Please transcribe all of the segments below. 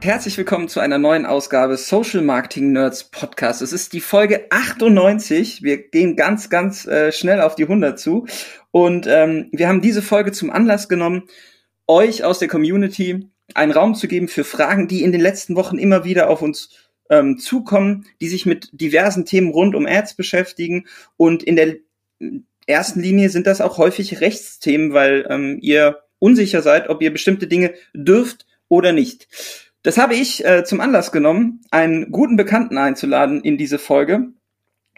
Herzlich willkommen zu einer neuen Ausgabe Social Marketing Nerds Podcast. Es ist die Folge 98. Wir gehen ganz, ganz äh, schnell auf die 100 zu. Und ähm, wir haben diese Folge zum Anlass genommen, euch aus der Community einen Raum zu geben für Fragen, die in den letzten Wochen immer wieder auf uns ähm, zukommen, die sich mit diversen Themen rund um Ads beschäftigen. Und in der ersten Linie sind das auch häufig Rechtsthemen, weil ähm, ihr unsicher seid, ob ihr bestimmte Dinge dürft oder nicht. Das habe ich äh, zum Anlass genommen, einen guten Bekannten einzuladen in diese Folge.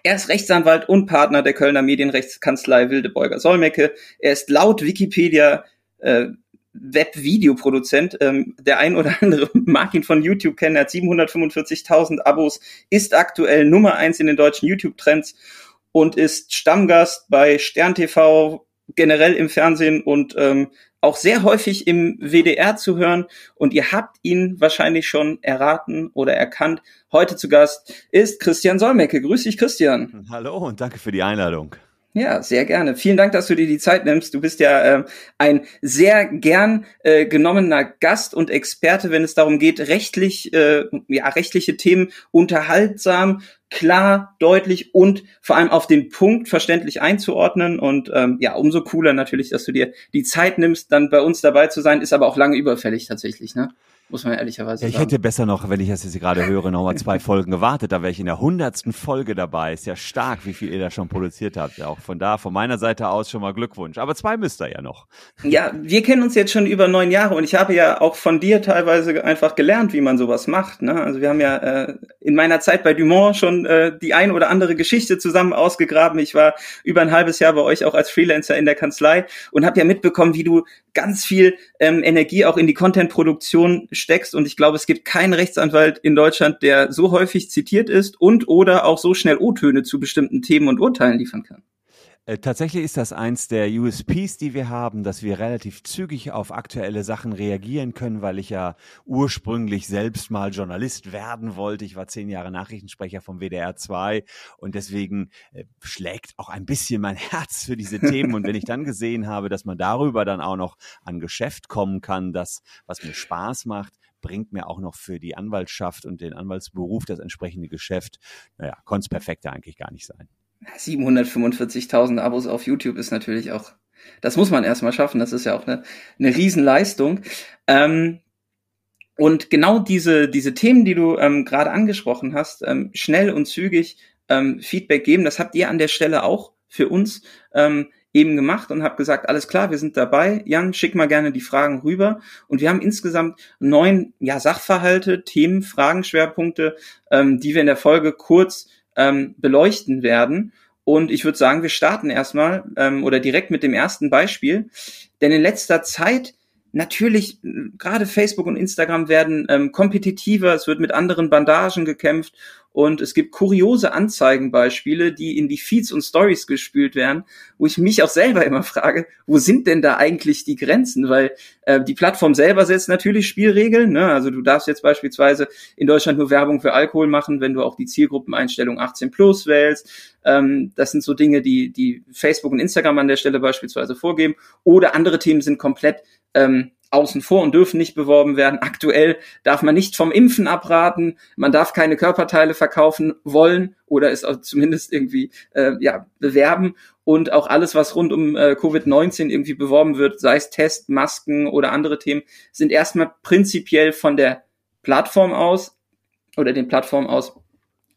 Er ist Rechtsanwalt und Partner der Kölner Medienrechtskanzlei Wildebeuger Solmecke. Er ist laut Wikipedia äh, Web-Videoproduzent. Ähm, der ein oder andere mag ihn von YouTube kennen. Er hat 745.000 Abos, ist aktuell Nummer eins in den deutschen YouTube-Trends und ist Stammgast bei Stern TV, generell im Fernsehen und ähm, auch sehr häufig im WDR zu hören und ihr habt ihn wahrscheinlich schon erraten oder erkannt. Heute zu Gast ist Christian Solmecke. Grüß dich, Christian. Hallo und danke für die Einladung. Ja, sehr gerne. Vielen Dank, dass du dir die Zeit nimmst. Du bist ja äh, ein sehr gern äh, genommener Gast und Experte, wenn es darum geht, rechtlich, äh, ja, rechtliche Themen unterhaltsam, klar, deutlich und vor allem auf den Punkt verständlich einzuordnen. Und ähm, ja, umso cooler natürlich, dass du dir die Zeit nimmst, dann bei uns dabei zu sein, ist aber auch lange überfällig tatsächlich, ne? Muss man ehrlicherweise ja, ich sagen. hätte besser noch, wenn ich das jetzt gerade höre, nochmal zwei Folgen gewartet. Da wäre ich in der hundertsten Folge dabei. Ist ja stark, wie viel ihr da schon produziert habt. Ja, auch von da, von meiner Seite aus schon mal Glückwunsch. Aber zwei müsst ihr ja noch. Ja, wir kennen uns jetzt schon über neun Jahre und ich habe ja auch von dir teilweise einfach gelernt, wie man sowas macht. Ne? Also wir haben ja äh, in meiner Zeit bei Dumont schon äh, die ein oder andere Geschichte zusammen ausgegraben. Ich war über ein halbes Jahr bei euch auch als Freelancer in der Kanzlei und habe ja mitbekommen, wie du ganz viel ähm, Energie auch in die Content-Produktion steckst. Und ich glaube, es gibt keinen Rechtsanwalt in Deutschland, der so häufig zitiert ist und oder auch so schnell O-Töne zu bestimmten Themen und Urteilen liefern kann. Äh, tatsächlich ist das eins der USPs, die wir haben, dass wir relativ zügig auf aktuelle Sachen reagieren können, weil ich ja ursprünglich selbst mal Journalist werden wollte. Ich war zehn Jahre Nachrichtensprecher vom WDR 2 und deswegen äh, schlägt auch ein bisschen mein Herz für diese Themen. Und wenn ich dann gesehen habe, dass man darüber dann auch noch an Geschäft kommen kann, das, was mir Spaß macht, bringt mir auch noch für die Anwaltschaft und den Anwaltsberuf das entsprechende Geschäft. Naja, konnte es perfekter eigentlich gar nicht sein. 745.000 Abos auf YouTube ist natürlich auch, das muss man erstmal schaffen, das ist ja auch eine, eine Riesenleistung. Ähm, und genau diese, diese Themen, die du ähm, gerade angesprochen hast, ähm, schnell und zügig ähm, Feedback geben, das habt ihr an der Stelle auch für uns ähm, eben gemacht und habt gesagt, alles klar, wir sind dabei. Jan, schick mal gerne die Fragen rüber. Und wir haben insgesamt neun ja, Sachverhalte, Themen, Fragen, Schwerpunkte, ähm, die wir in der Folge kurz ähm, beleuchten werden. Und ich würde sagen, wir starten erstmal ähm, oder direkt mit dem ersten Beispiel. Denn in letzter Zeit natürlich, gerade Facebook und Instagram werden ähm, kompetitiver, es wird mit anderen Bandagen gekämpft und es gibt kuriose Anzeigenbeispiele, die in die Feeds und Stories gespült werden, wo ich mich auch selber immer frage, wo sind denn da eigentlich die Grenzen? Weil äh, die Plattform selber setzt natürlich Spielregeln. Ne? Also du darfst jetzt beispielsweise in Deutschland nur Werbung für Alkohol machen, wenn du auch die Zielgruppeneinstellung 18 plus wählst. Ähm, das sind so Dinge, die, die Facebook und Instagram an der Stelle beispielsweise vorgeben. Oder andere Themen sind komplett ähm, außen vor und dürfen nicht beworben werden. Aktuell darf man nicht vom Impfen abraten, man darf keine Körperteile verkaufen wollen oder es zumindest irgendwie äh, ja, bewerben. Und auch alles, was rund um äh, Covid-19 irgendwie beworben wird, sei es Test, Masken oder andere Themen, sind erstmal prinzipiell von der Plattform aus oder den Plattformen aus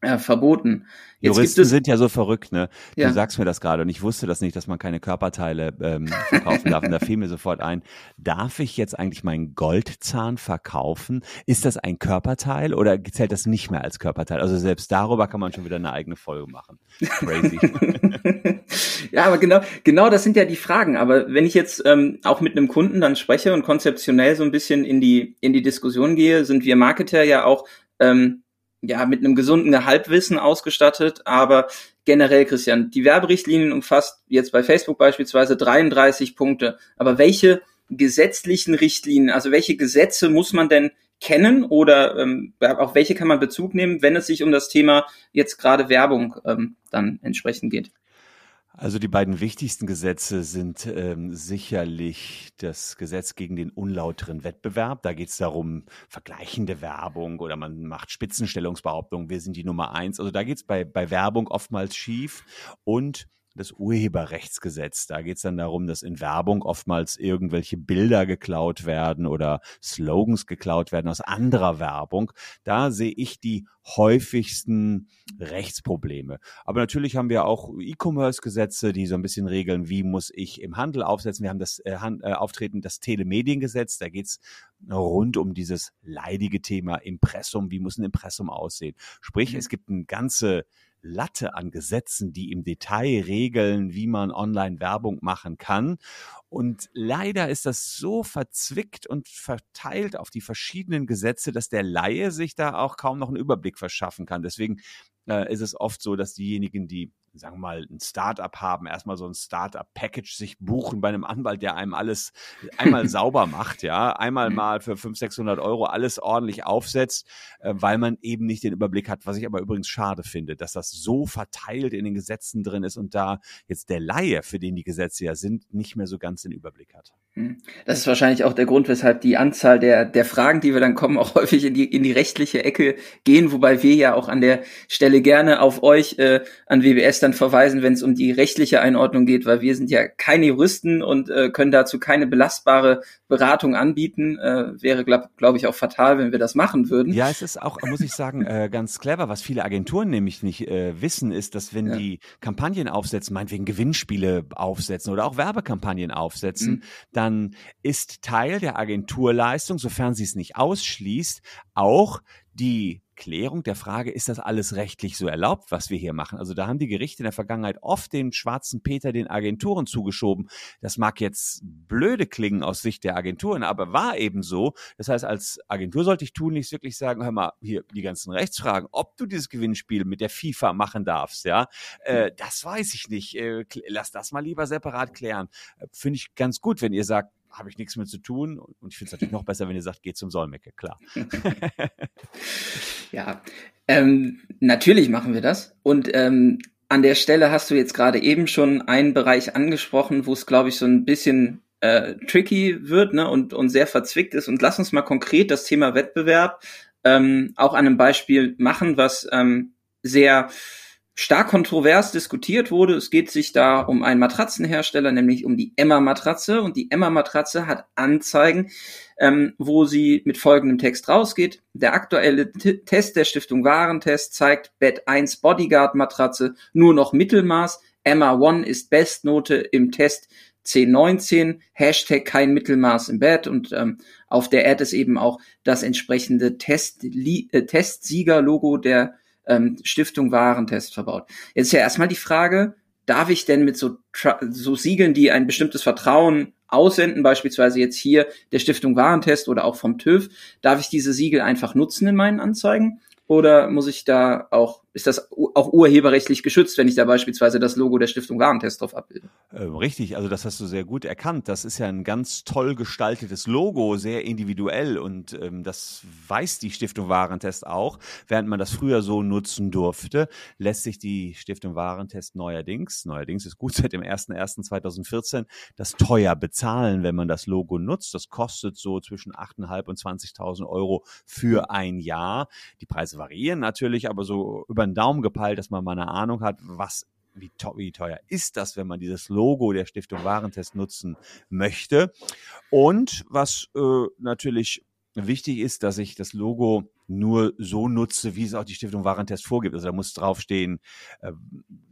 äh, verboten. Jetzt Juristen sind ja so verrückt, ne? Du ja. sagst mir das gerade und ich wusste das nicht, dass man keine Körperteile ähm, verkaufen darf. Und da fiel mir sofort ein, darf ich jetzt eigentlich meinen Goldzahn verkaufen? Ist das ein Körperteil oder zählt das nicht mehr als Körperteil? Also selbst darüber kann man schon wieder eine eigene Folge machen. Crazy. ja, aber genau, genau das sind ja die Fragen. Aber wenn ich jetzt ähm, auch mit einem Kunden dann spreche und konzeptionell so ein bisschen in die, in die Diskussion gehe, sind wir Marketer ja auch ähm, ja, mit einem gesunden Halbwissen ausgestattet, aber generell, Christian, die Werberichtlinien umfasst jetzt bei Facebook beispielsweise 33 Punkte. Aber welche gesetzlichen Richtlinien, also welche Gesetze muss man denn kennen oder ähm, auf welche kann man Bezug nehmen, wenn es sich um das Thema jetzt gerade Werbung ähm, dann entsprechend geht? Also die beiden wichtigsten Gesetze sind ähm, sicherlich das Gesetz gegen den unlauteren Wettbewerb. Da geht es darum, vergleichende Werbung oder man macht Spitzenstellungsbehauptungen, wir sind die Nummer eins. Also da geht es bei, bei Werbung oftmals schief und das Urheberrechtsgesetz. Da geht es dann darum, dass in Werbung oftmals irgendwelche Bilder geklaut werden oder Slogans geklaut werden aus anderer Werbung. Da sehe ich die häufigsten Rechtsprobleme. Aber natürlich haben wir auch E-Commerce-Gesetze, die so ein bisschen regeln, wie muss ich im Handel aufsetzen. Wir haben das äh, äh, Auftreten, das Telemediengesetz, da geht es rund um dieses leidige Thema Impressum, wie muss ein Impressum aussehen. Sprich, mhm. es gibt eine ganze Latte an Gesetzen, die im Detail regeln, wie man online Werbung machen kann. Und leider ist das so verzwickt und verteilt auf die verschiedenen Gesetze, dass der Laie sich da auch kaum noch einen Überblick verschaffen kann. Deswegen äh, ist es oft so, dass diejenigen, die sagen wir mal, ein Startup haben, erstmal so ein Startup-Package sich buchen bei einem Anwalt, der einem alles einmal sauber macht, ja, einmal mhm. mal für 500, 600 Euro alles ordentlich aufsetzt, äh, weil man eben nicht den Überblick hat, was ich aber übrigens schade finde, dass das so verteilt in den Gesetzen drin ist und da jetzt der Laie, für den die Gesetze ja sind, nicht mehr so ganz den Überblick hat. Mhm. Das ist wahrscheinlich auch der Grund, weshalb die Anzahl der, der Fragen, die wir dann kommen, auch häufig in die, in die rechtliche Ecke gehen, wobei wir ja auch an der Stelle gerne auf euch, äh, an WBS dann verweisen, wenn es um die rechtliche Einordnung geht, weil wir sind ja keine Juristen und äh, können dazu keine belastbare Beratung anbieten. Äh, wäre, glaube glaub ich, auch fatal, wenn wir das machen würden. Ja, es ist auch, muss ich sagen, äh, ganz clever. Was viele Agenturen nämlich nicht äh, wissen, ist, dass wenn ja. die Kampagnen aufsetzen, meinetwegen Gewinnspiele aufsetzen oder auch Werbekampagnen aufsetzen, mhm. dann ist Teil der Agenturleistung, sofern sie es nicht ausschließt, auch die Klärung der Frage, ist das alles rechtlich so erlaubt, was wir hier machen? Also da haben die Gerichte in der Vergangenheit oft den schwarzen Peter den Agenturen zugeschoben. Das mag jetzt blöde klingen aus Sicht der Agenturen, aber war eben so. Das heißt, als Agentur sollte ich tunlichst wirklich sagen, hör mal, hier die ganzen Rechtsfragen, ob du dieses Gewinnspiel mit der FIFA machen darfst, ja, äh, das weiß ich nicht. Äh, lass das mal lieber separat klären. Äh, Finde ich ganz gut, wenn ihr sagt, habe ich nichts mehr zu tun. Und ich finde es natürlich noch besser, wenn ihr sagt, geht zum Solmecke, klar. ja, ähm, natürlich machen wir das. Und ähm, an der Stelle hast du jetzt gerade eben schon einen Bereich angesprochen, wo es, glaube ich, so ein bisschen äh, tricky wird ne, und, und sehr verzwickt ist. Und lass uns mal konkret das Thema Wettbewerb ähm, auch an einem Beispiel machen, was ähm, sehr stark kontrovers diskutiert wurde. Es geht sich da um einen Matratzenhersteller, nämlich um die Emma-Matratze. Und die Emma-Matratze hat Anzeigen, ähm, wo sie mit folgendem Text rausgeht. Der aktuelle T Test der Stiftung Warentest zeigt Bett 1 Bodyguard-Matratze nur noch Mittelmaß. Emma One ist Bestnote im Test 1019, Hashtag kein Mittelmaß im Bett und ähm, auf der Ad ist eben auch das entsprechende Test äh, Testsieger-Logo der ähm, Stiftung Warentest verbaut. Jetzt ist ja erstmal die Frage, darf ich denn mit so, so Siegeln, die ein bestimmtes Vertrauen aussenden, beispielsweise jetzt hier der Stiftung Warentest oder auch vom TÜV, darf ich diese Siegel einfach nutzen in meinen Anzeigen? Oder muss ich da auch ist das auch urheberrechtlich geschützt, wenn ich da beispielsweise das Logo der Stiftung Warentest drauf abbilde. Ähm, richtig, also das hast du sehr gut erkannt. Das ist ja ein ganz toll gestaltetes Logo, sehr individuell und ähm, das weiß die Stiftung Warentest auch. Während man das früher so nutzen durfte, lässt sich die Stiftung Warentest neuerdings, neuerdings ist gut seit dem 01.01.2014, das teuer bezahlen, wenn man das Logo nutzt. Das kostet so zwischen 8.500 und 20.000 Euro für ein Jahr. Die Preise variieren natürlich, aber so über über den Daumen gepeilt, dass man mal eine Ahnung hat, was wie, wie, teuer ist das, wenn man dieses Logo der Stiftung Warentest nutzen möchte. Und was äh, natürlich wichtig ist, dass ich das Logo nur so nutze, wie es auch die Stiftung Warentest vorgibt. Also da muss draufstehen, äh,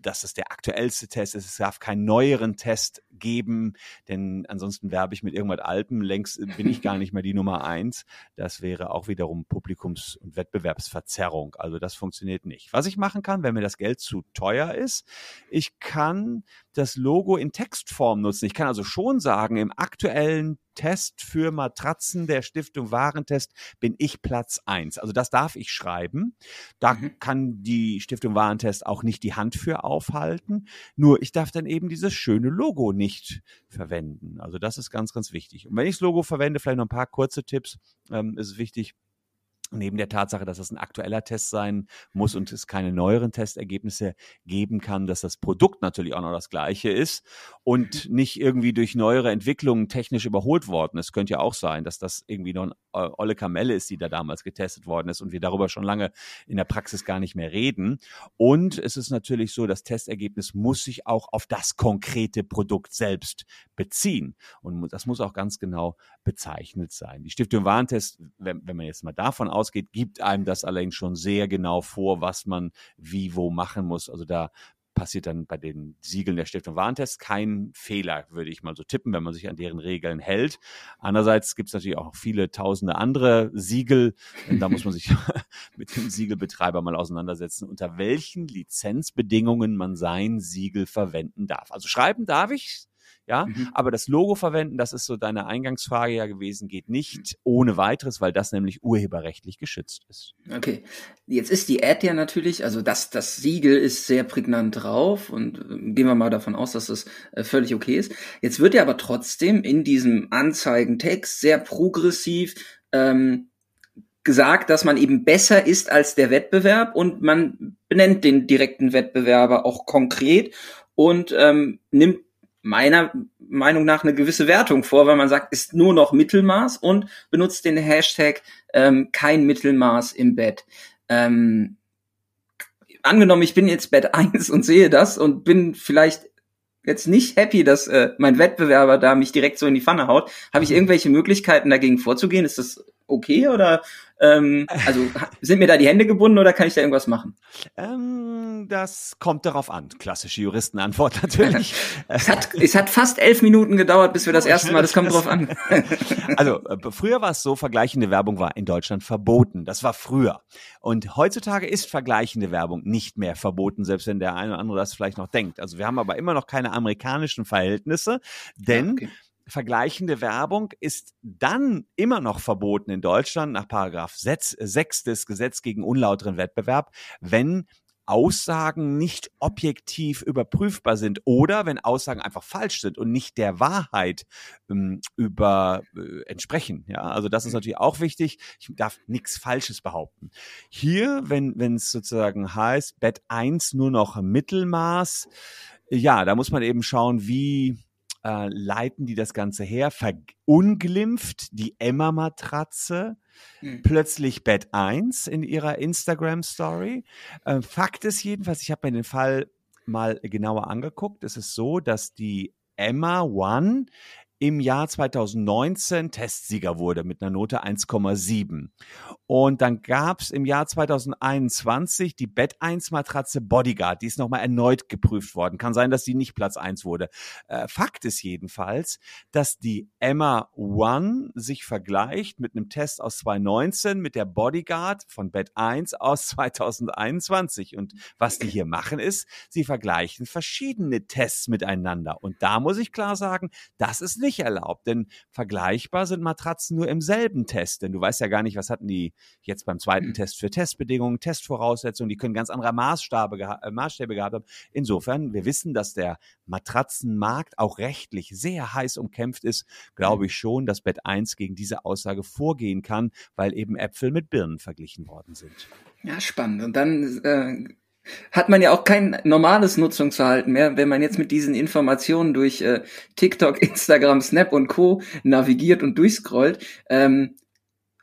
dass es der aktuellste Test ist. Es darf keinen neueren Test geben, denn ansonsten werbe ich mit irgendwas Altem. Längst bin ich gar nicht mehr die Nummer eins. Das wäre auch wiederum Publikums- und Wettbewerbsverzerrung. Also das funktioniert nicht. Was ich machen kann, wenn mir das Geld zu teuer ist, ich kann das Logo in Textform nutzen. Ich kann also schon sagen, im aktuellen Test für Matratzen der Stiftung Warentest bin ich Platz eins. Also Also das darf ich schreiben. Da mhm. kann die Stiftung Warentest auch nicht die Hand für aufhalten. Nur ich darf dann eben dieses schöne Logo nicht verwenden. Also das ist ganz, ganz wichtig. Und wenn ich das Logo verwende, vielleicht noch ein paar kurze Tipps, ähm, ist es wichtig, neben der Tatsache, dass es ein aktueller Test sein muss und es keine neueren Testergebnisse geben kann, dass das Produkt natürlich auch noch das gleiche ist und mhm. nicht irgendwie durch neuere Entwicklungen technisch überholt worden ist. Könnte ja auch sein, dass das irgendwie noch eine olle Kamelle ist, die da damals getestet worden ist und wir darüber schon lange in der Praxis gar nicht mehr reden. Und es ist natürlich so, das Testergebnis muss sich auch auf das konkrete Produkt selbst beziehen und das muss auch ganz genau bezeichnet sein. Die Stiftung Warentest, wenn, wenn man jetzt mal davon ausgeht, gibt einem das allerdings schon sehr genau vor, was man wie wo machen muss. Also da passiert dann bei den Siegeln der Stiftung Warentest kein Fehler, würde ich mal so tippen, wenn man sich an deren Regeln hält. Andererseits gibt es natürlich auch viele tausende andere Siegel. Da muss man sich mit dem Siegelbetreiber mal auseinandersetzen, unter welchen Lizenzbedingungen man sein Siegel verwenden darf. Also schreiben darf ich ja. Mhm. Aber das Logo verwenden, das ist so deine Eingangsfrage ja gewesen, geht nicht ohne weiteres, weil das nämlich urheberrechtlich geschützt ist. Okay. Jetzt ist die Ad ja natürlich, also das, das Siegel ist sehr prägnant drauf und äh, gehen wir mal davon aus, dass das äh, völlig okay ist. Jetzt wird ja aber trotzdem in diesem Anzeigentext sehr progressiv ähm, gesagt, dass man eben besser ist als der Wettbewerb und man benennt den direkten Wettbewerber auch konkret und ähm, nimmt meiner Meinung nach eine gewisse Wertung vor, weil man sagt, ist nur noch Mittelmaß und benutzt den Hashtag ähm, kein Mittelmaß im Bett. Ähm, angenommen, ich bin jetzt Bett 1 und sehe das und bin vielleicht jetzt nicht happy, dass äh, mein Wettbewerber da mich direkt so in die Pfanne haut. Habe ich irgendwelche Möglichkeiten dagegen vorzugehen? Ist das okay oder ähm, also sind mir da die Hände gebunden oder kann ich da irgendwas machen? Ähm, das kommt darauf an. Klassische Juristenantwort natürlich. es, hat, es hat fast elf Minuten gedauert, bis wir das erste Mal, das kommt drauf an. also äh, früher war es so, vergleichende Werbung war in Deutschland verboten. Das war früher. Und heutzutage ist vergleichende Werbung nicht mehr verboten, selbst wenn der eine oder andere das vielleicht noch denkt. Also wir haben aber immer noch keine amerikanischen Verhältnisse, denn ja, okay vergleichende Werbung ist dann immer noch verboten in Deutschland nach Paragraph 6, 6 des Gesetzes gegen unlauteren Wettbewerb, wenn Aussagen nicht objektiv überprüfbar sind oder wenn Aussagen einfach falsch sind und nicht der Wahrheit ähm, über äh, entsprechen. Ja, also das ist natürlich auch wichtig. Ich darf nichts Falsches behaupten. Hier, wenn wenn es sozusagen heißt, Bett 1 nur noch Mittelmaß, ja, da muss man eben schauen, wie äh, leiten die das Ganze her, verunglimpft die Emma-Matratze, hm. plötzlich Bett 1 in ihrer Instagram-Story. Äh, Fakt ist jedenfalls, ich habe mir den Fall mal genauer angeguckt. Es ist so, dass die Emma One im Jahr 2019 Testsieger wurde mit einer Note 1,7. Und dann gab es im Jahr 2021 die Bett 1 Matratze Bodyguard. Die ist nochmal erneut geprüft worden. Kann sein, dass sie nicht Platz 1 wurde. Äh, Fakt ist jedenfalls, dass die Emma One sich vergleicht mit einem Test aus 2019 mit der Bodyguard von Bett 1 aus 2021. Und was die hier machen ist, sie vergleichen verschiedene Tests miteinander. Und da muss ich klar sagen, das ist nicht nicht erlaubt, denn vergleichbar sind Matratzen nur im selben Test, denn du weißt ja gar nicht, was hatten die jetzt beim zweiten. Test für Testbedingungen, Testvoraussetzungen, die können ganz andere Maßstabe, äh, Maßstäbe gehabt haben. Insofern, wir wissen, dass der Matratzenmarkt auch rechtlich sehr heiß umkämpft ist, glaube ich schon, dass Bett 1 gegen diese Aussage vorgehen kann, weil eben Äpfel mit Birnen verglichen worden sind. Ja, spannend. Und dann äh, hat man ja auch kein normales Nutzungsverhalten mehr, wenn man jetzt mit diesen Informationen durch äh, TikTok, Instagram, Snap und Co. navigiert und durchscrollt. Ähm,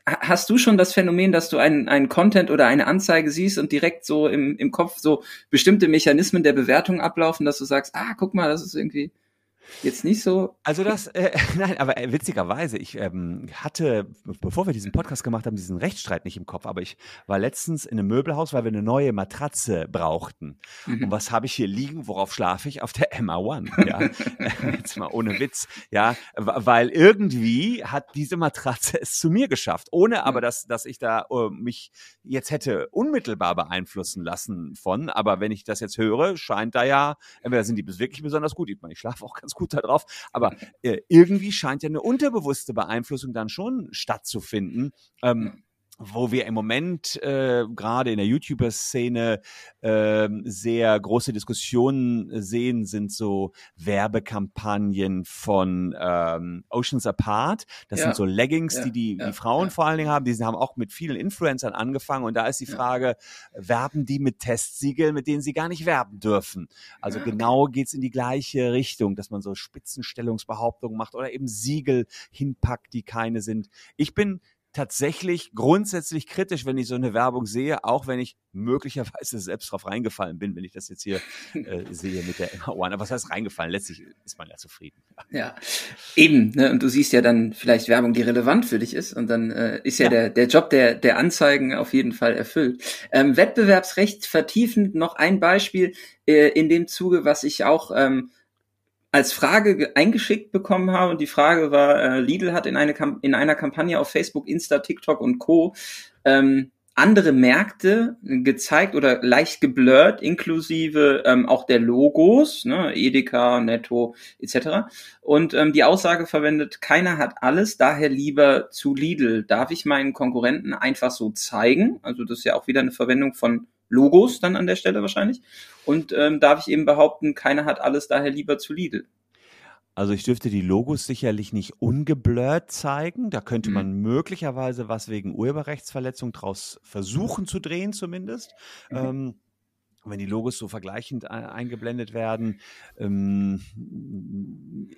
hast du schon das Phänomen, dass du einen, einen Content oder eine Anzeige siehst und direkt so im, im Kopf so bestimmte Mechanismen der Bewertung ablaufen, dass du sagst, ah, guck mal, das ist irgendwie Jetzt nicht so. Also das, äh, nein, aber äh, witzigerweise, ich ähm, hatte, bevor wir diesen Podcast gemacht haben, diesen Rechtsstreit nicht im Kopf, aber ich war letztens in einem Möbelhaus, weil wir eine neue Matratze brauchten. Mhm. Und was habe ich hier liegen? Worauf schlafe ich? Auf der Emma One. Ja, jetzt mal ohne Witz. Ja, weil irgendwie hat diese Matratze es zu mir geschafft, ohne aber, dass, dass ich da uh, mich jetzt hätte unmittelbar beeinflussen lassen von. Aber wenn ich das jetzt höre, scheint da ja, entweder sind die wirklich besonders gut. Ich meine, ich schlafe auch ganz gut darauf. Aber äh, irgendwie scheint ja eine unterbewusste Beeinflussung dann schon stattzufinden. Ähm, wo wir im Moment äh, gerade in der YouTuber-Szene äh, sehr große Diskussionen sehen, sind so Werbekampagnen von ähm, Oceans Apart. Das ja. sind so Leggings, ja. die die, ja. die Frauen vor allen Dingen haben. Die haben auch mit vielen Influencern angefangen. Und da ist die Frage, werben die mit Testsiegeln, mit denen sie gar nicht werben dürfen? Also genau geht's in die gleiche Richtung, dass man so Spitzenstellungsbehauptungen macht oder eben Siegel hinpackt, die keine sind. Ich bin tatsächlich grundsätzlich kritisch, wenn ich so eine Werbung sehe, auch wenn ich möglicherweise selbst drauf reingefallen bin, wenn ich das jetzt hier äh, sehe mit der Emma One. Aber was heißt reingefallen? Letztlich ist man ja zufrieden. Ja, eben. Ne? Und du siehst ja dann vielleicht Werbung, die relevant für dich ist. Und dann äh, ist ja, ja, Der, der Job der, der Anzeigen auf jeden Fall erfüllt. Ähm, Wettbewerbsrecht vertiefend noch ein Beispiel äh, in dem Zuge, was ich auch ähm, als Frage eingeschickt bekommen habe. Und die Frage war, äh, Lidl hat in, eine in einer Kampagne auf Facebook, Insta, TikTok und Co. Ähm, andere Märkte gezeigt oder leicht geblurrt, inklusive ähm, auch der Logos, ne, Edeka, Netto etc. Und ähm, die Aussage verwendet, keiner hat alles, daher lieber zu Lidl. Darf ich meinen Konkurrenten einfach so zeigen? Also das ist ja auch wieder eine Verwendung von Logos dann an der Stelle wahrscheinlich. Und ähm, darf ich eben behaupten, keiner hat alles daher lieber zu Lidl. Also ich dürfte die Logos sicherlich nicht ungeblurrt zeigen. Da könnte man mhm. möglicherweise was wegen Urheberrechtsverletzung draus versuchen zu drehen zumindest. Mhm. Ähm, wenn die Logos so vergleichend äh, eingeblendet werden, ähm,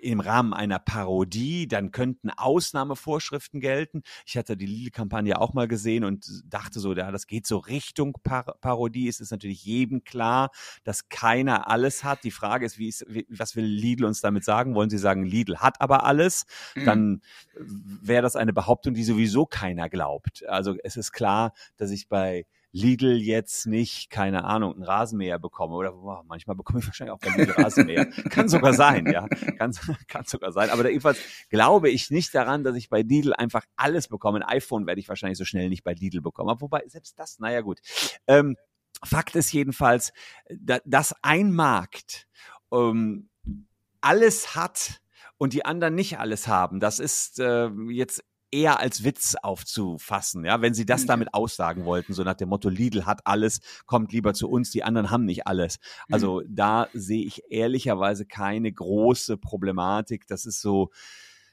im Rahmen einer Parodie, dann könnten Ausnahmevorschriften gelten. Ich hatte die Lidl-Kampagne auch mal gesehen und dachte so, ja, das geht so Richtung Par Parodie. Es ist natürlich jedem klar, dass keiner alles hat. Die Frage ist, wie ist, wie, was will Lidl uns damit sagen? Wollen sie sagen, Lidl hat aber alles? Mhm. Dann wäre das eine Behauptung, die sowieso keiner glaubt. Also es ist klar, dass ich bei Lidl jetzt nicht, keine Ahnung, einen Rasenmäher bekomme. Oder boah, manchmal bekomme ich wahrscheinlich auch bei Lidl Rasenmäher. kann sogar sein, ja. Kann, kann sogar sein. Aber jedenfalls glaube ich nicht daran, dass ich bei Lidl einfach alles bekomme. Ein iPhone werde ich wahrscheinlich so schnell nicht bei Lidl bekommen. Aber wobei, selbst das, naja gut. Ähm, Fakt ist jedenfalls, dass ein Markt ähm, alles hat, und die anderen nicht alles haben. Das ist äh, jetzt eher als Witz aufzufassen, ja, wenn sie das mhm. damit aussagen wollten, so nach dem Motto Lidl hat alles, kommt lieber zu uns, die anderen haben nicht alles. Also mhm. da sehe ich ehrlicherweise keine große Problematik. Das ist so,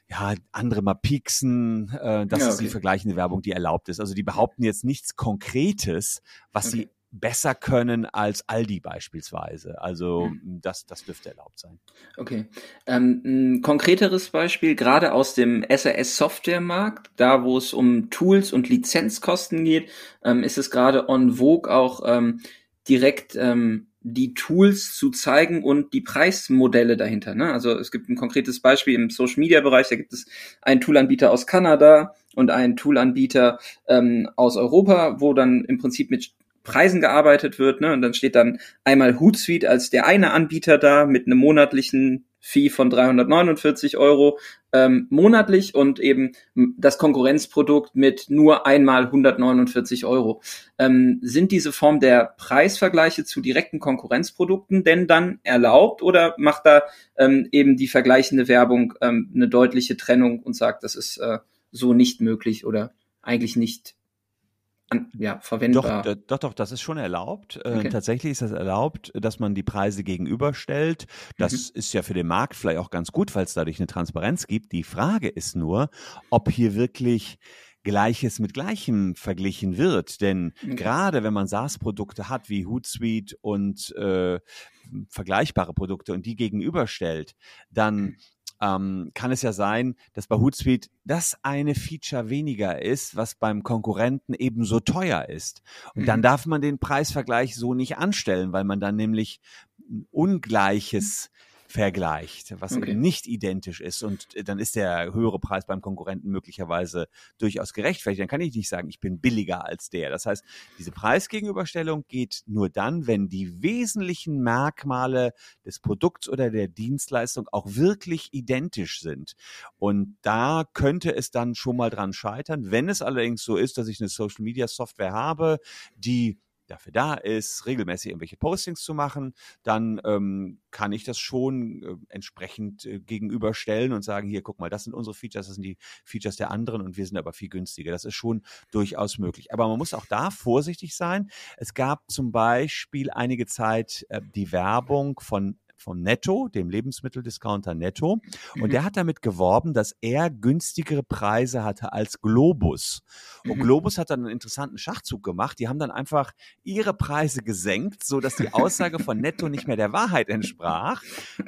ja, andere mal pieksen, äh, das ja, okay. ist die vergleichende Werbung, die erlaubt ist. Also die behaupten jetzt nichts Konkretes, was okay. sie besser können als Aldi beispielsweise. Also mhm. das, das dürfte erlaubt sein. Okay. Ähm, ein konkreteres Beispiel, gerade aus dem SAS-Software-Markt, da wo es um Tools und Lizenzkosten geht, ähm, ist es gerade on vogue auch ähm, direkt ähm, die Tools zu zeigen und die Preismodelle dahinter. Ne? Also es gibt ein konkretes Beispiel im Social Media Bereich, da gibt es einen Toolanbieter aus Kanada und einen Toolanbieter ähm, aus Europa, wo dann im Prinzip mit Preisen gearbeitet wird. Ne? Und dann steht dann einmal Hootsuite als der eine Anbieter da mit einem monatlichen Fee von 349 Euro ähm, monatlich und eben das Konkurrenzprodukt mit nur einmal 149 Euro. Ähm, sind diese Form der Preisvergleiche zu direkten Konkurrenzprodukten denn dann erlaubt oder macht da ähm, eben die vergleichende Werbung ähm, eine deutliche Trennung und sagt, das ist äh, so nicht möglich oder eigentlich nicht an, ja, verwendbar. Doch, doch, doch, das ist schon erlaubt. Äh, okay. Äh, tatsächlich ist das erlaubt, dass man die Preise gegenüberstellt. Das mhm. ist ja für den Markt vielleicht auch ganz gut, weil es dadurch eine Transparenz gibt. Die Frage ist nur, ob hier wirklich Gleiches mit Gleichem verglichen wird. Denn okay. gerade wenn man SaaS-Produkte hat wie Hootsuite und äh, vergleichbare Produkte und die gegenüberstellt, dann mhm ähm, kann es ja sein, dass bei Hootsuite das eine Feature weniger ist, was beim Konkurrenten ebenso teuer ist. Und mhm. dann darf man den Preisvergleich so nicht anstellen, weil man dann nämlich ungleiches vergleicht, was okay. eben nicht identisch ist und äh, dann ist der höhere Preis beim Konkurrenten möglicherweise durchaus gerechtfertigt. Dann kann ich nicht sagen, ich bin billiger als der. Das heißt, diese Preisgegenüberstellung geht nur dann, wenn die wesentlichen Merkmale des Produkts oder der Dienstleistung auch wirklich identisch sind. Und da könnte es dann schon mal dran scheitern. Wenn es allerdings so ist, dass ich eine Social Media Software habe, die dafür da ist, regelmäßig irgendwelche Postings zu machen, dann ähm, kann ich das schon äh, entsprechend äh, gegenüberstellen und sagen, hier, guck mal, das sind unsere Features, das sind die Features der anderen und wir sind aber viel günstiger. Das ist schon durchaus möglich. Aber man muss auch da vorsichtig sein. Es gab zum Beispiel einige Zeit äh, die Werbung von vom Netto, dem Lebensmitteldiscounter Netto. Und mhm. der hat damit geworben, dass er günstigere Preise hatte als Globus. Und mhm. Globus hat dann einen interessanten Schachzug gemacht. Die haben dann einfach ihre Preise gesenkt, so dass die Aussage von Netto nicht mehr der Wahrheit entsprach.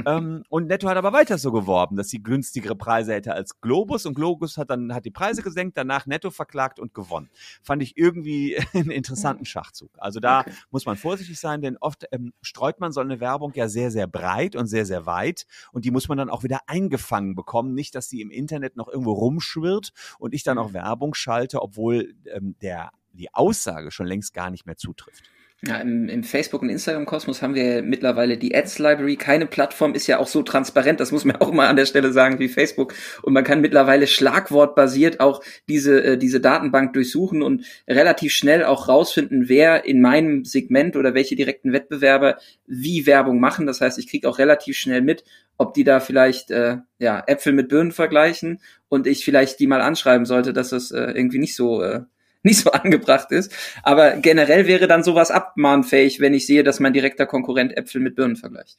Ähm, und Netto hat aber weiter so geworben, dass sie günstigere Preise hätte als Globus. Und Globus hat dann hat die Preise gesenkt, danach Netto verklagt und gewonnen. Fand ich irgendwie einen interessanten Schachzug. Also da okay. muss man vorsichtig sein, denn oft ähm, streut man so eine Werbung ja sehr, sehr breit und sehr, sehr weit. Und die muss man dann auch wieder eingefangen bekommen. Nicht, dass sie im Internet noch irgendwo rumschwirrt und ich dann auch mhm. Werbung schalte, obwohl ähm, der, die Aussage schon längst gar nicht mehr zutrifft. Ja, im, im Facebook- und Instagram-Kosmos haben wir mittlerweile die Ads-Library. Keine Plattform ist ja auch so transparent, das muss man auch mal an der Stelle sagen, wie Facebook. Und man kann mittlerweile schlagwortbasiert auch diese, äh, diese Datenbank durchsuchen und relativ schnell auch rausfinden, wer in meinem Segment oder welche direkten Wettbewerber wie Werbung machen. Das heißt, ich kriege auch relativ schnell mit, ob die da vielleicht äh, ja, Äpfel mit Birnen vergleichen und ich vielleicht die mal anschreiben sollte, dass das äh, irgendwie nicht so äh, nicht so angebracht ist. Aber generell wäre dann sowas abmahnfähig, wenn ich sehe, dass mein direkter Konkurrent Äpfel mit Birnen vergleicht.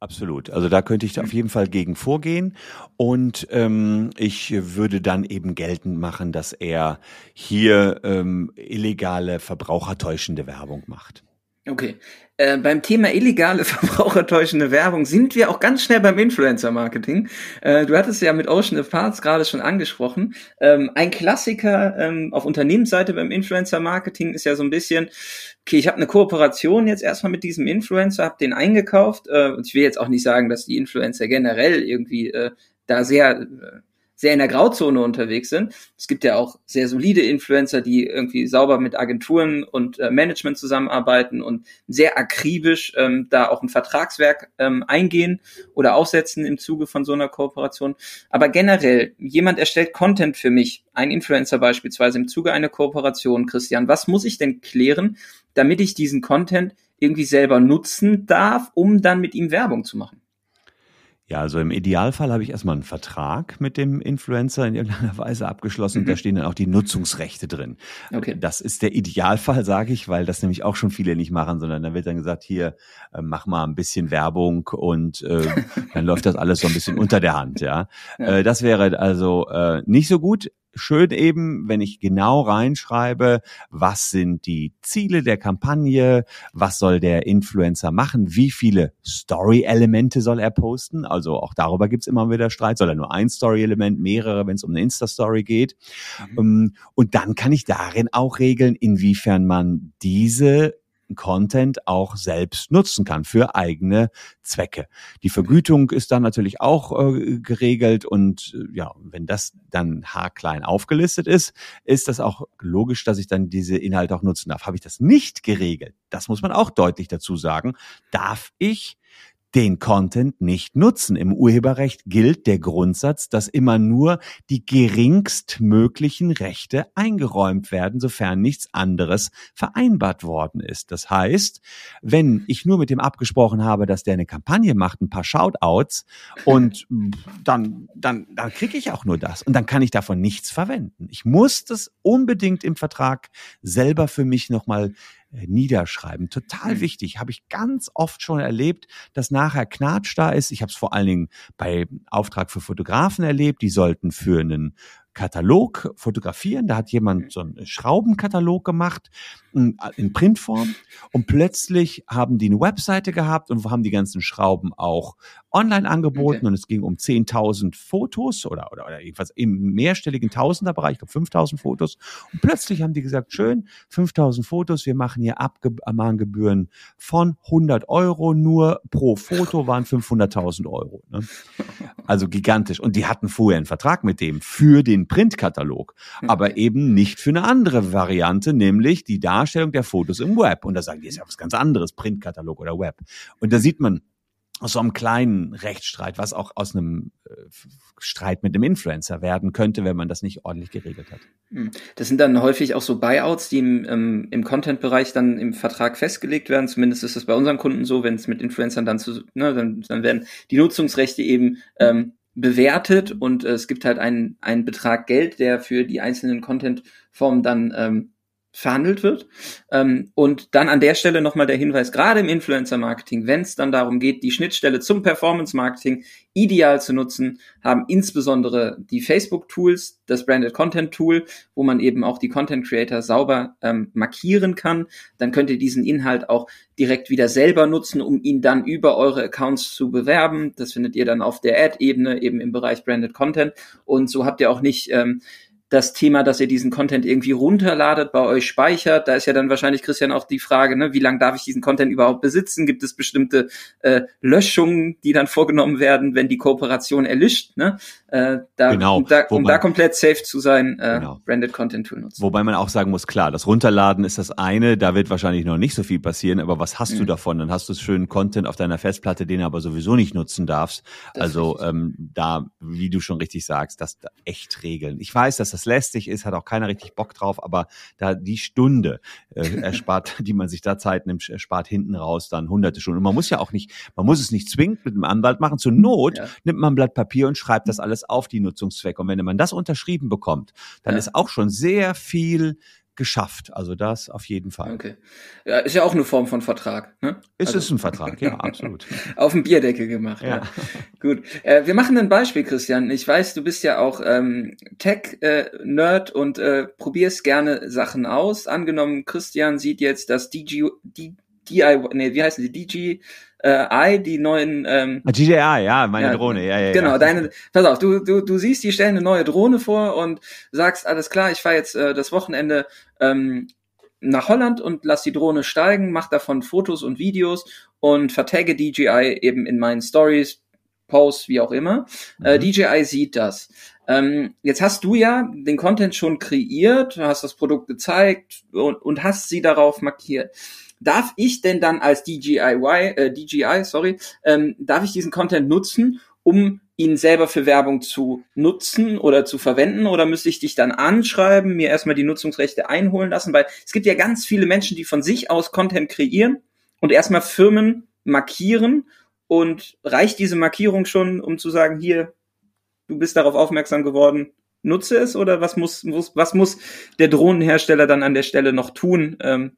Absolut. Also da könnte ich auf jeden Fall gegen vorgehen und ähm, ich würde dann eben geltend machen, dass er hier ähm, illegale, verbrauchertäuschende Werbung macht. Okay. Äh, beim Thema illegale, verbrauchertäuschende Werbung sind wir auch ganz schnell beim Influencer-Marketing. Äh, du hattest ja mit Ocean of Parts gerade schon angesprochen. Ähm, ein Klassiker ähm, auf Unternehmensseite beim Influencer-Marketing ist ja so ein bisschen, okay, ich habe eine Kooperation jetzt erstmal mit diesem Influencer, habe den eingekauft. Äh, und ich will jetzt auch nicht sagen, dass die Influencer generell irgendwie äh, da sehr äh, sehr in der Grauzone unterwegs sind. Es gibt ja auch sehr solide Influencer, die irgendwie sauber mit Agenturen und äh, Management zusammenarbeiten und sehr akribisch ähm, da auch ein Vertragswerk ähm, eingehen oder aufsetzen im Zuge von so einer Kooperation. Aber generell, jemand erstellt Content für mich, ein Influencer beispielsweise im Zuge einer Kooperation, Christian, was muss ich denn klären, damit ich diesen Content irgendwie selber nutzen darf, um dann mit ihm Werbung zu machen? Ja, also im Idealfall habe ich erstmal einen Vertrag mit dem Influencer in irgendeiner Weise abgeschlossen mhm. und da stehen dann auch die Nutzungsrechte drin. Okay. Das ist der Idealfall, sage ich, weil das nämlich auch schon viele nicht machen, sondern da wird dann gesagt, hier, äh, mach mal ein bisschen Werbung und äh, dann läuft das alles so ein bisschen unter der Hand, ja. ja. Äh, das wäre also äh, nicht so gut schön eben, wenn ich genau reinschreibe, was sind die Ziele der Kampagne, was soll der Influencer machen, wie viele Story-Elemente soll er posten. Also auch darüber gibt's immer wieder Streit. Soll er nur ein Story-Element, mehrere, wenn es um eine Insta-Story geht. Mhm. Ähm, und dann kann ich darin auch regeln, inwiefern man diese Content auch selbst nutzen kann für eigene Zwecke. Die Vergütung ist dann natürlich auch äh, geregelt und äh, ja, wenn das dann haarklein aufgelistet ist, ist das auch logisch, dass ich dann diese Inhalte auch nutzen darf. Habe ich das nicht geregelt, das muss man auch deutlich dazu sagen, darf ich den Content nicht nutzen. Im Urheberrecht gilt der Grundsatz, dass immer nur die geringstmöglichen Rechte eingeräumt werden, sofern nichts anderes vereinbart worden ist. Das heißt, wenn ich nur mit dem abgesprochen habe, dass der eine Kampagne macht, ein paar Shoutouts und dann, dann, dann kriege ich auch nur das und dann kann ich davon nichts verwenden. Ich muss das unbedingt im Vertrag selber für mich nochmal niederschreiben. Total mhm. wichtig. Habe ich ganz oft schon erlebt, dass nachher Knatsch da ist. Ich habe es vor allen Dingen bei Auftrag für Fotografen erlebt. Die sollten für einen Katalog fotografieren. Da hat jemand so einen Schraubenkatalog gemacht in Printform und plötzlich haben die eine Webseite gehabt und haben die ganzen Schrauben auch online angeboten okay. und es ging um 10.000 Fotos oder, oder, oder jedenfalls im mehrstelligen Tausenderbereich, ich glaube 5.000 Fotos und plötzlich haben die gesagt, schön, 5.000 Fotos, wir machen hier Abmahngebühren von 100 Euro, nur pro Foto waren 500.000 Euro. Ne? Also gigantisch und die hatten vorher einen Vertrag mit dem für den Printkatalog, aber eben nicht für eine andere Variante, nämlich die Darstellung der Fotos im Web und da sagen die, ist ja was ganz anderes, Printkatalog oder Web und da sieht man, aus so einem kleinen Rechtsstreit, was auch aus einem äh, Streit mit einem Influencer werden könnte, wenn man das nicht ordentlich geregelt hat. Hm. Das sind dann häufig auch so Buyouts, die im, ähm, im Content-Bereich dann im Vertrag festgelegt werden. Zumindest ist es bei unseren Kunden so, wenn es mit Influencern dann zu, ne, dann, dann werden die Nutzungsrechte eben ähm, bewertet und äh, es gibt halt einen, einen Betrag Geld, der für die einzelnen Content-Formen dann ähm, verhandelt wird. Ähm, und dann an der Stelle nochmal der Hinweis, gerade im Influencer-Marketing, wenn es dann darum geht, die Schnittstelle zum Performance-Marketing ideal zu nutzen, haben insbesondere die Facebook-Tools, das Branded Content-Tool, wo man eben auch die Content-Creator sauber ähm, markieren kann. Dann könnt ihr diesen Inhalt auch direkt wieder selber nutzen, um ihn dann über eure Accounts zu bewerben. Das findet ihr dann auf der Ad-Ebene, eben im Bereich Branded Content. Und so habt ihr auch nicht ähm, das Thema, dass ihr diesen Content irgendwie runterladet, bei euch speichert. Da ist ja dann wahrscheinlich, Christian, auch die Frage, ne, wie lange darf ich diesen Content überhaupt besitzen? Gibt es bestimmte äh, Löschungen, die dann vorgenommen werden, wenn die Kooperation erlischt? Ne? Äh, da, genau, um, da, um da komplett safe zu sein, äh, genau. Branded Content Tool nutzen. Wobei man auch sagen muss, klar, das Runterladen ist das eine, da wird wahrscheinlich noch nicht so viel passieren, aber was hast mhm. du davon? Dann hast du schönen Content auf deiner Festplatte, den du aber sowieso nicht nutzen darfst. Das also ähm, da, wie du schon richtig sagst, das da echt regeln. Ich weiß, dass das lästig ist, hat auch keiner richtig Bock drauf, aber da die Stunde äh, erspart, die man sich da Zeit nimmt, erspart hinten raus dann hunderte Stunden. Und man muss ja auch nicht, man muss es nicht zwingend mit einem Anwalt machen. Zur Not ja. nimmt man ein Blatt Papier und schreibt das alles auf die Nutzungszwecke. Und wenn man das unterschrieben bekommt, dann ja. ist auch schon sehr viel geschafft. Also das auf jeden Fall. Okay. Ja, ist ja auch eine Form von Vertrag. Ne? Es also. ist ein Vertrag, ja, absolut. auf dem Bierdeckel gemacht. Ja. ja. Gut. Äh, wir machen ein Beispiel, Christian. Ich weiß, du bist ja auch ähm, Tech-Nerd und äh, probierst gerne Sachen aus. Angenommen, Christian sieht jetzt das DG, D, DIY, nee, wie heißen die? DG äh, I, die neuen ähm, DJI, ja, meine ja, Drohne, ja, ja. Genau, ja. deine, pass auf, du, du, du siehst, die stellen eine neue Drohne vor und sagst, alles klar, ich fahre jetzt äh, das Wochenende ähm, nach Holland und lass die Drohne steigen, mach davon Fotos und Videos und vertagge DJI eben in meinen Stories, Posts, wie auch immer. Äh, mhm. Äh, DJI sieht das. Ähm, jetzt hast du ja den Content schon kreiert, hast das Produkt gezeigt und, und hast sie darauf markiert darf ich denn dann als DJI, äh, DJI, sorry, ähm, darf ich diesen Content nutzen, um ihn selber für Werbung zu nutzen oder zu verwenden? Oder müsste ich dich dann anschreiben, mir erstmal die Nutzungsrechte einholen lassen, weil es gibt ja ganz viele Menschen, die von sich aus Content kreieren und erstmal Firmen markieren. Und reicht diese Markierung schon, um zu sagen, hier, du bist darauf aufmerksam geworden, nutze es? Oder was muss, muss was muss der Drohnenhersteller dann an der Stelle noch tun, ähm,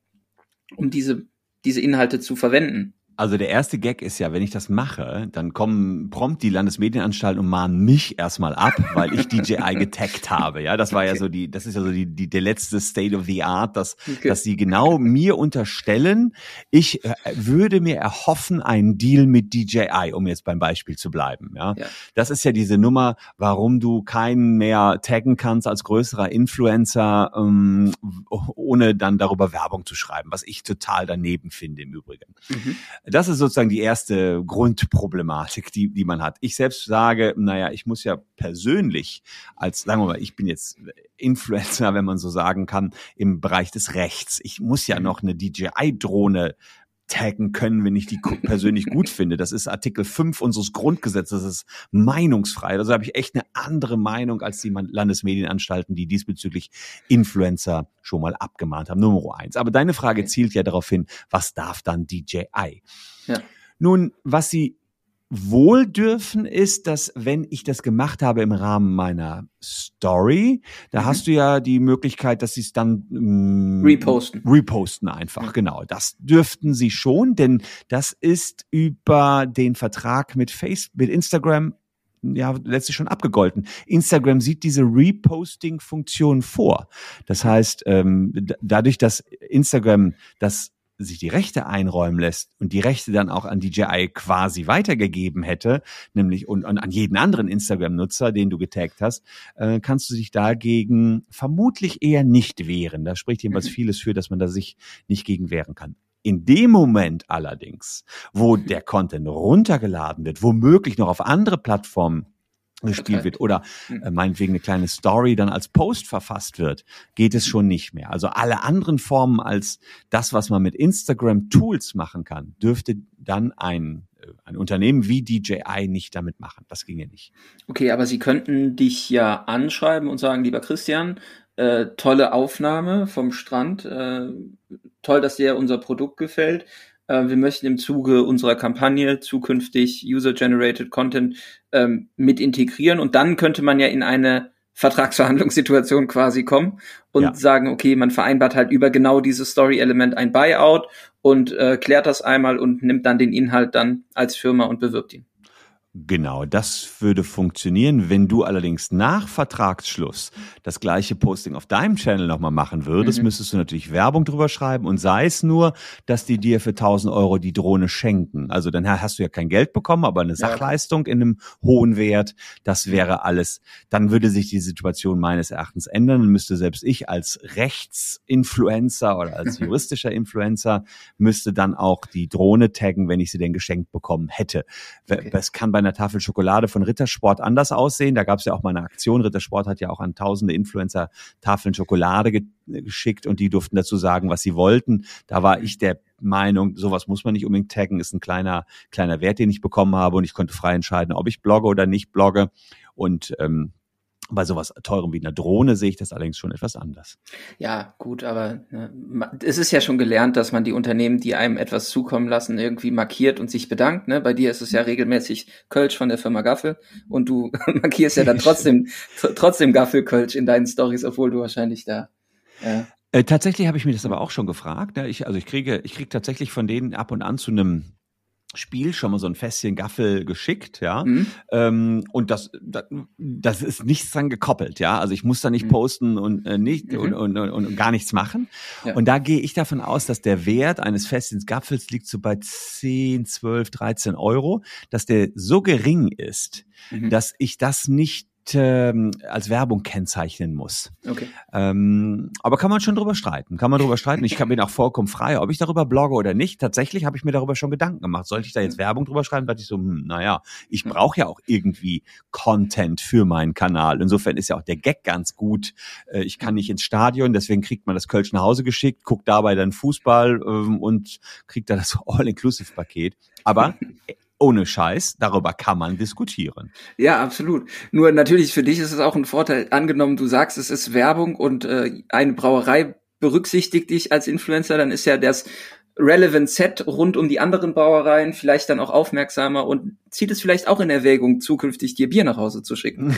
um diese, diese Inhalte zu verwenden. Also der erste Gag ist ja, wenn ich das mache, dann kommen prompt die Landesmedienanstalten und mahnen mich erstmal ab, weil ich DJI getaggt habe. Ja, das war okay. ja so die, das ist ja so die, die der letzte State of the Art, dass, okay. dass sie genau mir unterstellen, ich äh, würde mir erhoffen einen Deal mit DJI, um jetzt beim Beispiel zu bleiben. Ja, ja. das ist ja diese Nummer, warum du keinen mehr taggen kannst als größerer Influencer, ähm, ohne dann darüber Werbung zu schreiben, was ich total daneben finde im Übrigen. Mhm. Das ist sozusagen die erste Grundproblematik, die, die man hat. Ich selbst sage, naja, ich muss ja persönlich als, sagen wir mal, ich bin jetzt Influencer, wenn man so sagen kann, im Bereich des Rechts. Ich muss ja noch eine DJI-Drohne taggen können, wenn ich die persönlich gut finde. Das ist Artikel 5 unseres Grundgesetzes, das ist Meinungsfreiheit. Also habe ich echt eine andere Meinung als die Landesmedienanstalten, die diesbezüglich Influencer schon mal abgemahnt haben. Nummer eins. Aber deine Frage zielt ja darauf hin, was darf dann DJI? Ja. Nun, was sie wohl dürfen, ist, dass wenn ich das gemacht habe im Rahmen meiner Story, da mhm. hast du ja die Möglichkeit, dass sie es dann ähm, reposten. Reposten einfach, mhm. genau. Das dürften sie schon, denn das ist über den Vertrag mit Facebook, mit Instagram ja letztlich schon abgegolten. Instagram sieht diese Reposting-Funktion vor. Das heißt, ähm, dadurch, dass Instagram das sich die Rechte einräumen lässt und die Rechte dann auch an DJI quasi weitergegeben hätte, nämlich und, und an jeden anderen Instagram-Nutzer, den du getaggt hast, äh, kannst du dich dagegen vermutlich eher nicht wehren. Da spricht jedenfalls mhm. vieles für, dass man da sich nicht gegen wehren kann. In dem Moment allerdings, wo der Content runtergeladen wird, womöglich noch auf andere Plattformen gespielt wird oder hm. äh, meinetwegen eine kleine Story dann als Post verfasst wird, geht es schon nicht mehr. Also alle anderen Formen als das, was man mit Instagram Tools machen kann, dürfte dann ein ein Unternehmen wie DJI nicht damit machen. Das ginge nicht. Okay, aber Sie könnten dich ja anschreiben und sagen, lieber Christian, äh, tolle Aufnahme vom Strand, äh, toll, dass dir unser Produkt gefällt. Äh, wir möchten im Zuge unserer Kampagne zukünftig User-Generated Content ähm, mit integrieren und dann könnte man ja in eine Vertragsverhandlungssituation quasi kommen und ja. sagen, okay, man vereinbart halt über genau dieses Story-Element ein Buyout und äh, klärt das einmal und nimmt dann den Inhalt dann als Firma und bewirbt ihn. Genau, das würde funktionieren. Wenn du allerdings nach Vertragsschluss das gleiche Posting auf deinem Channel nochmal machen würdest, mhm. müsstest du natürlich Werbung drüber schreiben und sei es nur, dass die dir für 1000 Euro die Drohne schenken. Also dann hast du ja kein Geld bekommen, aber eine Sachleistung in einem hohen Wert. Das wäre alles. Dann würde sich die Situation meines Erachtens ändern und müsste selbst ich als Rechtsinfluencer oder als juristischer Influencer müsste dann auch die Drohne taggen, wenn ich sie denn geschenkt bekommen hätte. Okay. Das kann bei einer Tafel Schokolade von Rittersport anders aussehen. Da gab es ja auch mal eine Aktion. Rittersport hat ja auch an tausende Influencer Tafeln Schokolade ge geschickt und die durften dazu sagen, was sie wollten. Da war ich der Meinung, sowas muss man nicht unbedingt taggen, ist ein kleiner, kleiner Wert, den ich bekommen habe und ich konnte frei entscheiden, ob ich blogge oder nicht blogge. Und ähm, bei sowas teurem wie einer Drohne sehe ich das allerdings schon etwas anders. Ja, gut, aber ne, es ist ja schon gelernt, dass man die Unternehmen, die einem etwas zukommen lassen, irgendwie markiert und sich bedankt. Ne? Bei dir ist es ja regelmäßig Kölsch von der Firma Gaffel und du markierst ja dann trotzdem trotzdem Gaffel Kölsch in deinen Stories, obwohl du wahrscheinlich da ja. Äh, tatsächlich habe ich mir das aber auch schon gefragt. Ne? Ich, also ich kriege, ich kriege tatsächlich von denen ab und an zu einem Spiel schon mal so ein Fässchen Gaffel geschickt, ja. Mhm. Ähm, und das, das, das ist nichts dran gekoppelt, ja. Also ich muss da nicht mhm. posten und äh, nicht mhm. und, und, und, und, gar nichts machen. Ja. Und da gehe ich davon aus, dass der Wert eines Fässchens Gaffels liegt so bei 10, 12, 13 Euro, dass der so gering ist, mhm. dass ich das nicht ähm, als Werbung kennzeichnen muss. Okay. Ähm, aber kann man schon drüber streiten. Kann man drüber streiten. Ich bin auch vollkommen frei, ob ich darüber blogge oder nicht. Tatsächlich habe ich mir darüber schon Gedanken gemacht. Sollte ich da jetzt Werbung drüber schreiben? Da dachte ich so, hm, naja, ich brauche ja auch irgendwie Content für meinen Kanal. Insofern ist ja auch der Gag ganz gut. Äh, ich kann nicht ins Stadion, deswegen kriegt man das Kölsch nach Hause geschickt, guckt dabei dann Fußball ähm, und kriegt da das All-Inclusive-Paket. Aber ohne Scheiß, darüber kann man diskutieren. Ja, absolut. Nur natürlich für dich ist es auch ein Vorteil, angenommen, du sagst, es ist Werbung und äh, eine Brauerei berücksichtigt dich als Influencer, dann ist ja das Relevant Set rund um die anderen Brauereien vielleicht dann auch aufmerksamer und zieht es vielleicht auch in Erwägung, zukünftig dir Bier nach Hause zu schicken.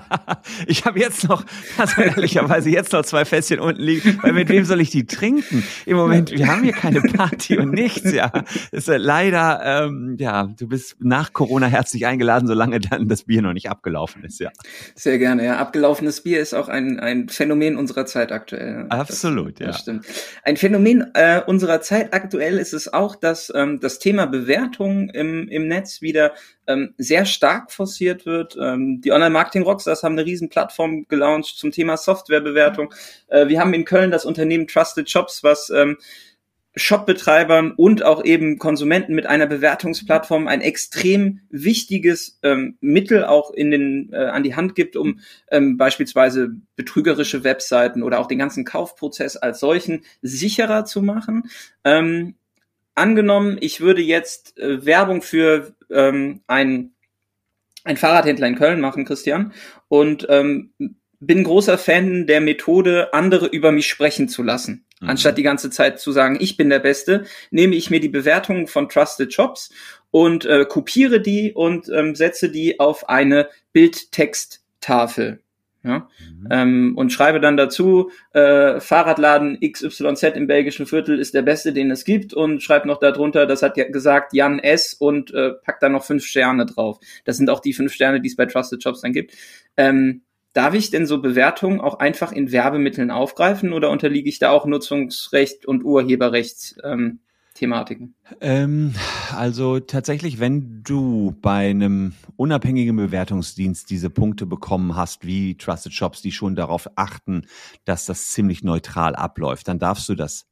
ich habe jetzt noch, also ehrlicherweise jetzt noch zwei Fässchen unten liegen, weil mit wem soll ich die trinken? Im Moment, wir haben hier keine Party und nichts, ja. ist ja leider, ähm, ja, du bist nach Corona herzlich eingeladen, solange dann das Bier noch nicht abgelaufen ist, ja. Sehr gerne, ja. Abgelaufenes Bier ist auch ein, ein Phänomen unserer Zeit aktuell. Absolut, das, ja. Das stimmt. Ein Phänomen äh, unserer Zeit aktuell ist es auch, dass ähm, das Thema Bewertung im, im Netz wieder ähm, sehr stark forciert wird. Ähm, die Online-Marketing-Rockstars haben eine riesen Plattform gelauncht zum Thema Softwarebewertung. Äh, wir haben in Köln das Unternehmen Trusted Shops, was ähm, Shopbetreibern und auch eben Konsumenten mit einer Bewertungsplattform ein extrem wichtiges ähm, Mittel auch in den äh, an die Hand gibt, um ähm, beispielsweise betrügerische Webseiten oder auch den ganzen Kaufprozess als solchen sicherer zu machen. Ähm, angenommen, ich würde jetzt äh, Werbung für ähm, ein ein Fahrradhändler in Köln machen, Christian, und ähm, bin großer Fan der Methode, andere über mich sprechen zu lassen. Mhm. Anstatt die ganze Zeit zu sagen, ich bin der Beste, nehme ich mir die Bewertungen von Trusted Shops und äh, kopiere die und ähm, setze die auf eine Bildtexttafel. Ja? Mhm. Ähm, und schreibe dann dazu, äh, Fahrradladen XYZ im belgischen Viertel ist der beste, den es gibt und schreibe noch darunter, das hat ja gesagt Jan S. und äh, pack da noch fünf Sterne drauf. Das sind auch die fünf Sterne, die es bei Trusted Shops dann gibt. Ähm, Darf ich denn so Bewertungen auch einfach in Werbemitteln aufgreifen oder unterliege ich da auch Nutzungsrecht und Urheberrecht? Ähm, Thematiken? Ähm, also tatsächlich, wenn du bei einem unabhängigen Bewertungsdienst diese Punkte bekommen hast, wie Trusted Shops, die schon darauf achten, dass das ziemlich neutral abläuft, dann darfst du das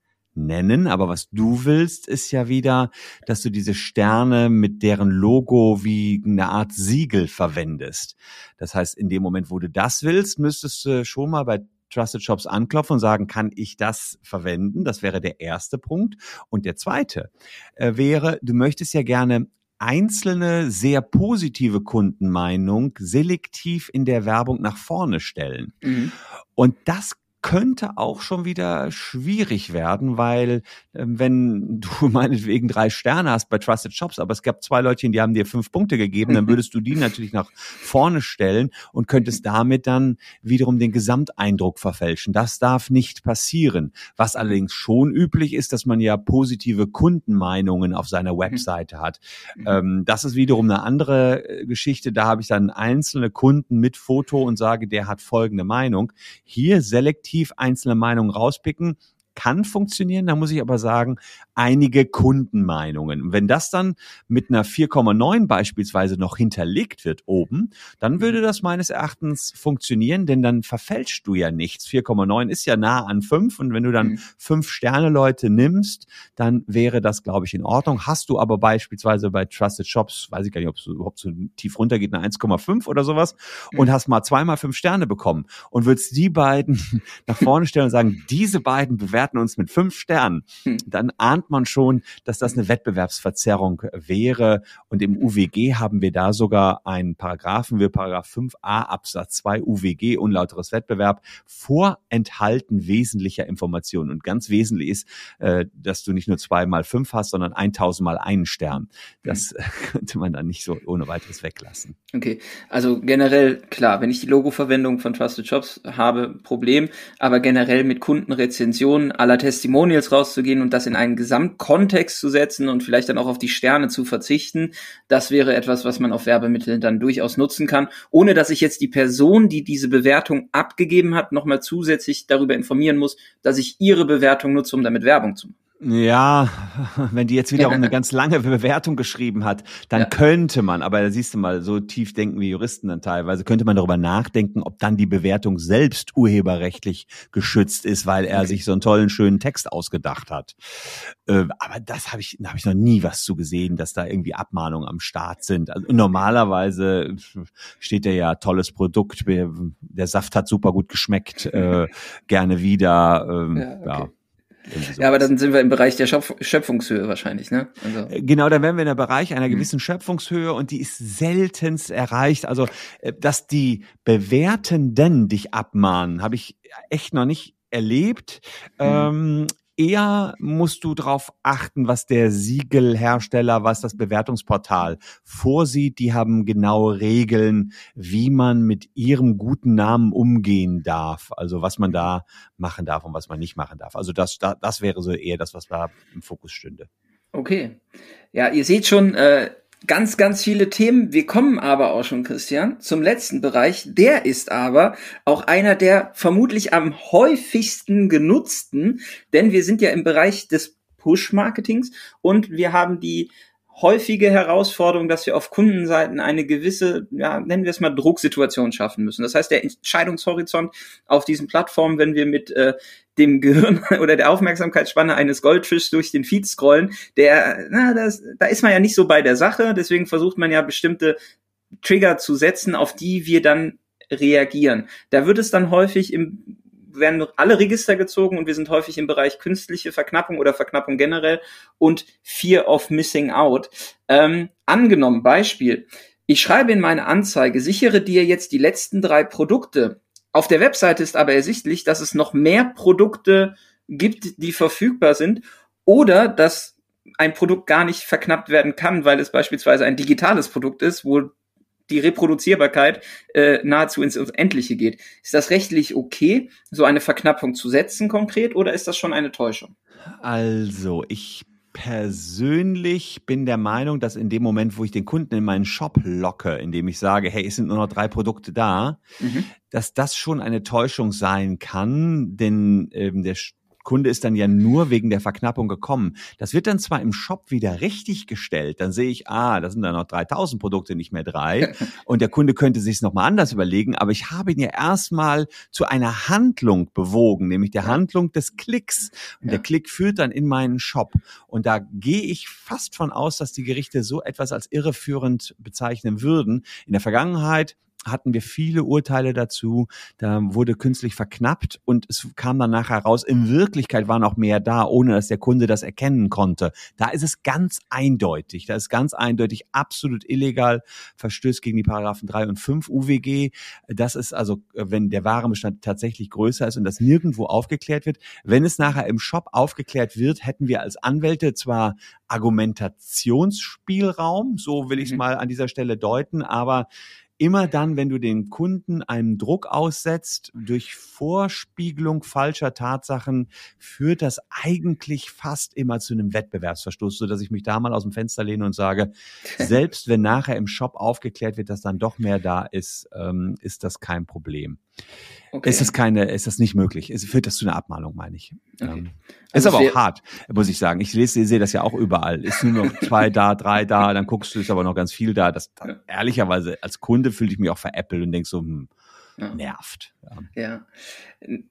nennen, aber was du willst, ist ja wieder, dass du diese Sterne mit deren Logo wie eine Art Siegel verwendest. Das heißt, in dem Moment, wo du das willst, müsstest du schon mal bei Trusted Shops anklopfen und sagen, kann ich das verwenden? Das wäre der erste Punkt. Und der zweite äh, wäre, du möchtest ja gerne einzelne sehr positive Kundenmeinung selektiv in der Werbung nach vorne stellen. Mhm. Und das könnte auch schon wieder schwierig werden, weil äh, wenn du meinetwegen drei Sterne hast bei Trusted Shops, aber es gab zwei Leute, die haben dir fünf Punkte gegeben, dann würdest du die natürlich nach vorne stellen und könntest damit dann wiederum den Gesamteindruck verfälschen. Das darf nicht passieren. Was allerdings schon üblich ist, dass man ja positive Kundenmeinungen auf seiner mhm. Webseite hat. Mhm. Ähm, das ist wiederum eine andere äh, Geschichte. Da habe ich dann einzelne Kunden mit Foto und sage, der hat folgende Meinung. Hier selektiv einzelne Meinungen rauspicken kann funktionieren. Da muss ich aber sagen, einige Kundenmeinungen. Wenn das dann mit einer 4,9 beispielsweise noch hinterlegt wird oben, dann mhm. würde das meines Erachtens funktionieren, denn dann verfälschst du ja nichts. 4,9 ist ja nah an 5 und wenn du dann mhm. fünf Sterne Leute nimmst, dann wäre das, glaube ich, in Ordnung. Hast du aber beispielsweise bei Trusted Shops, weiß ich gar nicht, ob es überhaupt so tief runtergeht, eine 1,5 oder sowas mhm. und hast mal zweimal fünf Sterne bekommen und würdest die beiden nach vorne stellen und sagen, diese beiden bewerten uns mit fünf Sternen, hm. dann ahnt man schon, dass das eine Wettbewerbsverzerrung wäre. Und im UWG haben wir da sogar einen Paragraphen, wir Paragraph 5a Absatz 2 UWG, unlauteres Wettbewerb, vorenthalten wesentlicher Informationen. Und ganz wesentlich ist, äh, dass du nicht nur zwei mal fünf hast, sondern 1000 mal einen Stern. Das hm. könnte man dann nicht so ohne weiteres weglassen. Okay, also generell, klar, wenn ich die Logoverwendung von Trusted Shops habe, Problem, aber generell mit Kundenrezensionen aller Testimonials rauszugehen und das in einen Gesamtkontext zu setzen und vielleicht dann auch auf die Sterne zu verzichten, das wäre etwas, was man auf Werbemitteln dann durchaus nutzen kann, ohne dass ich jetzt die Person, die diese Bewertung abgegeben hat, nochmal zusätzlich darüber informieren muss, dass ich ihre Bewertung nutze, um damit Werbung zu machen. Ja, wenn die jetzt wiederum eine ganz lange Bewertung geschrieben hat, dann ja. könnte man, aber da siehst du mal, so tief denken wie Juristen dann teilweise, könnte man darüber nachdenken, ob dann die Bewertung selbst urheberrechtlich geschützt ist, weil er sich so einen tollen, schönen Text ausgedacht hat. Äh, aber das habe ich, da habe ich noch nie was zu gesehen, dass da irgendwie Abmahnungen am Start sind. Also normalerweise steht ja ja tolles Produkt, der Saft hat super gut geschmeckt, äh, gerne wieder. Ähm, ja, okay. ja. Ja, aber dann sind wir im Bereich der Schöpf Schöpfungshöhe wahrscheinlich, ne? Also. Äh, genau, dann wären wir in der Bereich einer mhm. gewissen. Schöpfungshöhe und die ist seltenst erreicht. Also, äh, dass die Bewertenden dich abmahnen, habe ich echt noch nicht erlebt. Mhm. Ähm, eher musst du darauf achten, was der Siegelhersteller, was das Bewertungsportal vorsieht. Die haben genaue Regeln, wie man mit ihrem guten Namen umgehen darf. Also was man da machen darf und was man nicht machen darf. Also das, das wäre so eher das, was da im Fokus stünde. Okay. Ja, ihr seht schon, äh, ganz, ganz viele Themen. Wir kommen aber auch schon, Christian, zum letzten Bereich. Der ist aber auch einer der vermutlich am häufigsten genutzten, denn wir sind ja im Bereich des Push-Marketings und wir haben die häufige Herausforderung, dass wir auf Kundenseiten eine gewisse, ja, nennen wir es mal Drucksituation schaffen müssen. Das heißt, der Entscheidungshorizont auf diesen Plattformen, wenn wir mit äh, dem Gehirn oder der Aufmerksamkeitsspanne eines Goldfischs durch den Feed scrollen, der, na, das, da ist man ja nicht so bei der Sache, deswegen versucht man ja bestimmte Trigger zu setzen, auf die wir dann reagieren. Da wird es dann häufig im werden alle Register gezogen und wir sind häufig im Bereich künstliche Verknappung oder Verknappung generell und Fear of Missing Out. Ähm, angenommen, Beispiel, ich schreibe in meine Anzeige, sichere dir jetzt die letzten drei Produkte. Auf der Webseite ist aber ersichtlich, dass es noch mehr Produkte gibt, die verfügbar sind oder dass ein Produkt gar nicht verknappt werden kann, weil es beispielsweise ein digitales Produkt ist, wo die Reproduzierbarkeit äh, nahezu ins Unendliche geht. Ist das rechtlich okay, so eine Verknappung zu setzen konkret, oder ist das schon eine Täuschung? Also, ich persönlich bin der Meinung, dass in dem Moment, wo ich den Kunden in meinen Shop locke, indem ich sage, hey, es sind nur noch drei Produkte da, mhm. dass das schon eine Täuschung sein kann, denn ähm, der Kunde ist dann ja nur wegen der Verknappung gekommen. Das wird dann zwar im Shop wieder richtig gestellt, dann sehe ich, ah, da sind dann noch 3000 Produkte, nicht mehr drei. Und der Kunde könnte sich es nochmal anders überlegen, aber ich habe ihn ja erstmal zu einer Handlung bewogen, nämlich der Handlung des Klicks. Und ja. der Klick führt dann in meinen Shop. Und da gehe ich fast von aus, dass die Gerichte so etwas als irreführend bezeichnen würden. In der Vergangenheit hatten wir viele Urteile dazu. Da wurde künstlich verknappt und es kam dann nachher raus, in Wirklichkeit war noch mehr da, ohne dass der Kunde das erkennen konnte. Da ist es ganz eindeutig. Da ist ganz eindeutig absolut illegal, verstößt gegen die Paragraphen 3 und 5 UWG. Das ist also, wenn der Warenbestand tatsächlich größer ist und das nirgendwo aufgeklärt wird. Wenn es nachher im Shop aufgeklärt wird, hätten wir als Anwälte zwar Argumentationsspielraum, so will ich es mhm. mal an dieser Stelle deuten, aber immer dann, wenn du den Kunden einen Druck aussetzt, durch Vorspiegelung falscher Tatsachen, führt das eigentlich fast immer zu einem Wettbewerbsverstoß, so dass ich mich da mal aus dem Fenster lehne und sage, selbst wenn nachher im Shop aufgeklärt wird, dass dann doch mehr da ist, ähm, ist das kein Problem. Okay. Ist das keine, ist das nicht möglich? Es führt das zu einer Abmahnung, meine ich. Okay. Ähm, also ist aber auch hart, muss ich sagen. Ich lese, sehe das ja auch überall. Ist nur noch zwei da, drei da, dann guckst du, ist aber noch ganz viel da. Das, ja. ehrlicherweise, als Kunde fühle ich mich auch veräppelt und denk so, hm, ja. nervt. Ja. ja.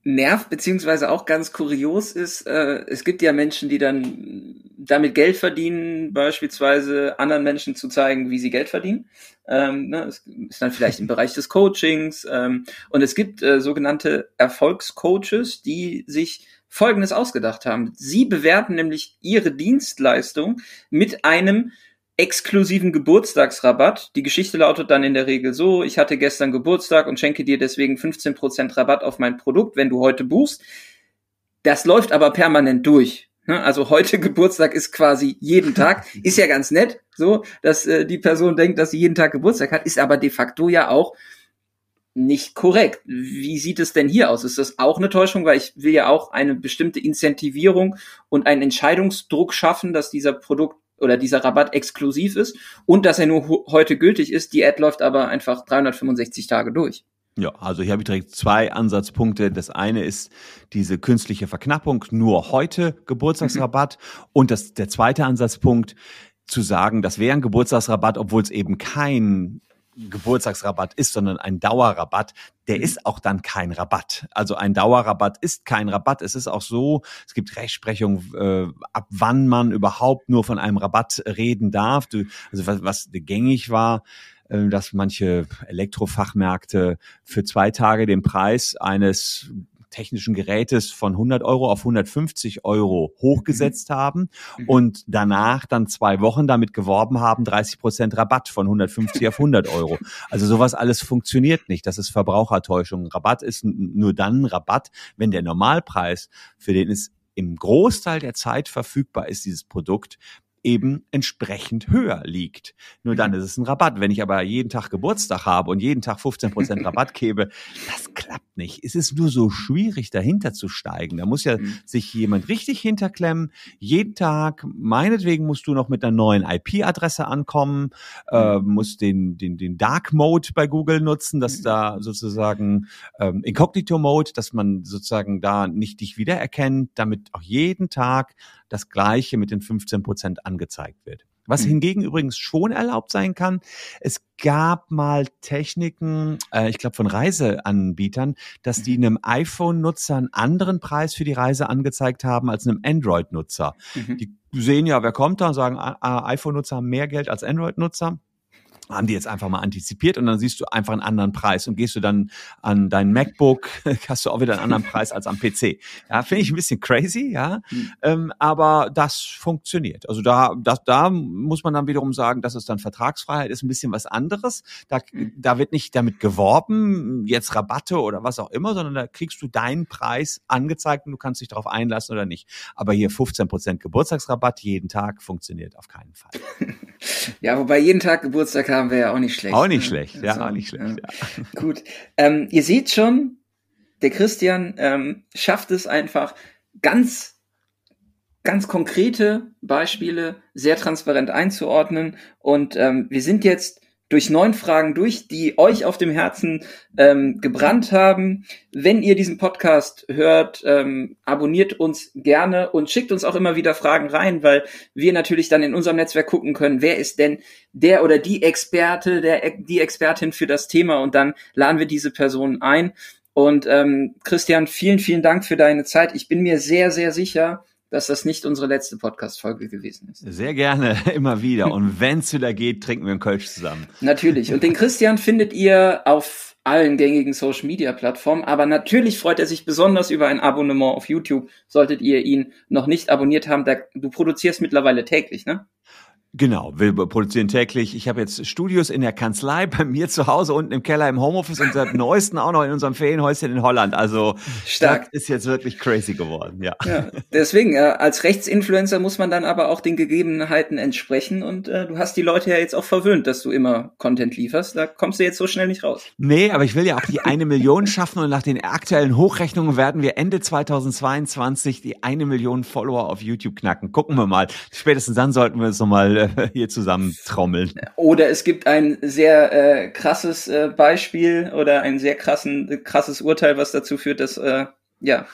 Nervt, beziehungsweise auch ganz kurios ist, äh, es gibt ja Menschen, die dann damit Geld verdienen, beispielsweise anderen Menschen zu zeigen, wie sie Geld verdienen. Ähm, ne, es ist dann vielleicht im Bereich des Coachings. Ähm, und es gibt äh, sogenannte Erfolgscoaches, die sich Folgendes ausgedacht haben. Sie bewerten nämlich ihre Dienstleistung mit einem exklusiven Geburtstagsrabatt. Die Geschichte lautet dann in der Regel so, ich hatte gestern Geburtstag und schenke dir deswegen 15% Rabatt auf mein Produkt, wenn du heute buchst. Das läuft aber permanent durch. Ne? Also heute Geburtstag ist quasi jeden Tag. Ist ja ganz nett, so, dass äh, die Person denkt, dass sie jeden Tag Geburtstag hat, ist aber de facto ja auch nicht korrekt. Wie sieht es denn hier aus? Ist das auch eine Täuschung? Weil ich will ja auch eine bestimmte Incentivierung und einen Entscheidungsdruck schaffen, dass dieser Produkt oder dieser Rabatt exklusiv ist und dass er nur heute gültig ist. Die Ad läuft aber einfach 365 Tage durch. Ja, also hier habe ich direkt zwei Ansatzpunkte. Das eine ist diese künstliche Verknappung, nur heute Geburtstagsrabatt. Mhm. Und das, der zweite Ansatzpunkt, zu sagen, das wäre ein Geburtstagsrabatt, obwohl es eben kein Geburtstagsrabatt ist, sondern ein Dauerrabatt, der mhm. ist auch dann kein Rabatt. Also ein Dauerrabatt ist kein Rabatt. Es ist auch so, es gibt Rechtsprechung, äh, ab wann man überhaupt nur von einem Rabatt reden darf. Du, also was, was gängig war, äh, dass manche Elektrofachmärkte für zwei Tage den Preis eines technischen Gerätes von 100 Euro auf 150 Euro hochgesetzt mhm. haben mhm. und danach dann zwei Wochen damit geworben haben, 30 Prozent Rabatt von 150 auf 100 Euro. Also sowas alles funktioniert nicht. Das ist Verbrauchertäuschung. Rabatt ist nur dann Rabatt, wenn der Normalpreis, für den es im Großteil der Zeit verfügbar ist, dieses Produkt, eben entsprechend höher liegt. Nur dann mhm. ist es ein Rabatt. Wenn ich aber jeden Tag Geburtstag habe und jeden Tag 15% Rabatt gebe, das klappt nicht. Es ist nur so schwierig, dahinter zu steigen. Da muss ja mhm. sich jemand richtig hinterklemmen. Jeden Tag, meinetwegen musst du noch mit einer neuen IP-Adresse ankommen, äh, musst den, den, den Dark Mode bei Google nutzen, dass da sozusagen ähm, Incognito Mode, dass man sozusagen da nicht dich wiedererkennt, damit auch jeden Tag das Gleiche mit den 15 Prozent angezeigt wird. Was mhm. hingegen übrigens schon erlaubt sein kann, es gab mal Techniken, äh, ich glaube von Reiseanbietern, dass die einem iPhone-Nutzer einen anderen Preis für die Reise angezeigt haben als einem Android-Nutzer. Mhm. Die sehen ja, wer kommt da und sagen, ah, ah, iPhone-Nutzer haben mehr Geld als Android-Nutzer haben die jetzt einfach mal antizipiert und dann siehst du einfach einen anderen Preis und gehst du dann an dein MacBook, hast du auch wieder einen anderen Preis als am PC. Ja, finde ich ein bisschen crazy, ja, mhm. ähm, aber das funktioniert. Also da, das, da muss man dann wiederum sagen, dass es dann Vertragsfreiheit ist ein bisschen was anderes. Da, mhm. da wird nicht damit geworben, jetzt Rabatte oder was auch immer, sondern da kriegst du deinen Preis angezeigt und du kannst dich darauf einlassen oder nicht. Aber hier 15 Prozent Geburtstagsrabatt jeden Tag funktioniert auf keinen Fall. ja, wobei jeden Tag Geburtstag haben wir ja auch nicht schlecht. Auch nicht ne? schlecht, ja, also, auch nicht schlecht. Ja. Gut. Ähm, ihr seht schon, der Christian ähm, schafft es einfach ganz, ganz konkrete Beispiele sehr transparent einzuordnen. Und ähm, wir sind jetzt durch neun Fragen durch, die euch auf dem Herzen ähm, gebrannt haben. Wenn ihr diesen Podcast hört, ähm, abonniert uns gerne und schickt uns auch immer wieder Fragen rein, weil wir natürlich dann in unserem Netzwerk gucken können, wer ist denn der oder die Experte, der die Expertin für das Thema und dann laden wir diese Person ein. Und ähm, Christian, vielen, vielen Dank für deine Zeit. Ich bin mir sehr, sehr sicher, dass das nicht unsere letzte Podcast-Folge gewesen ist. Sehr gerne, immer wieder. Und wenn es wieder geht, trinken wir einen Kölsch zusammen. Natürlich. Und den Christian findet ihr auf allen gängigen Social-Media-Plattformen. Aber natürlich freut er sich besonders über ein Abonnement auf YouTube. Solltet ihr ihn noch nicht abonniert haben, du produzierst mittlerweile täglich, ne? Genau, wir produzieren täglich. Ich habe jetzt Studios in der Kanzlei, bei mir zu Hause unten im Keller im Homeoffice und seit neuesten auch noch in unserem Ferienhäuschen in Holland. Also Stark. das ist jetzt wirklich crazy geworden, ja. ja deswegen, äh, als Rechtsinfluencer muss man dann aber auch den Gegebenheiten entsprechen und äh, du hast die Leute ja jetzt auch verwöhnt, dass du immer Content lieferst. Da kommst du jetzt so schnell nicht raus. Nee, aber ich will ja auch die eine Million schaffen und nach den aktuellen Hochrechnungen werden wir Ende 2022 die eine Million Follower auf YouTube knacken. Gucken wir mal. Spätestens dann sollten wir es nochmal äh, hier zusammen trommeln. Oder es gibt ein sehr äh, krasses äh, Beispiel oder ein sehr krassen, krasses Urteil, was dazu führt, dass äh, ja,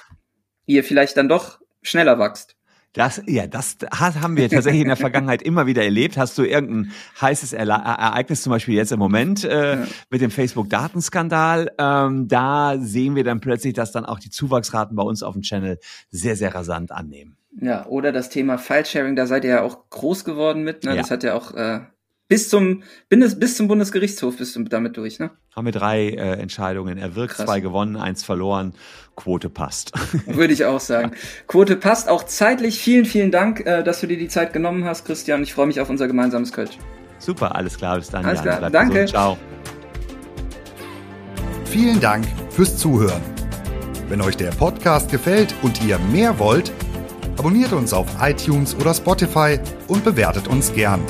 ihr vielleicht dann doch schneller wächst. Das, ja, das haben wir tatsächlich in der Vergangenheit immer wieder erlebt. Hast du irgendein heißes Ereignis, zum Beispiel jetzt im Moment äh, ja. mit dem Facebook-Datenskandal? Ähm, da sehen wir dann plötzlich, dass dann auch die Zuwachsraten bei uns auf dem Channel sehr, sehr rasant annehmen. Ja, oder das Thema File-Sharing, da seid ihr ja auch groß geworden mit. Ne? Ja. Das hat ja auch äh, bis zum bis, bis zum Bundesgerichtshof bist du damit durch, ne? Haben wir drei äh, Entscheidungen erwirkt, Krass. zwei gewonnen, eins verloren. Quote passt. Würde ich auch sagen. Quote passt auch zeitlich. Vielen, vielen Dank, äh, dass du dir die Zeit genommen hast, Christian. Ich freue mich auf unser gemeinsames Coach. Super, alles klar. Bis dann. Alles Jan. klar. Danke. Gesund. Ciao. Vielen Dank fürs Zuhören. Wenn euch der Podcast gefällt und ihr mehr wollt, Abonniert uns auf iTunes oder Spotify und bewertet uns gern.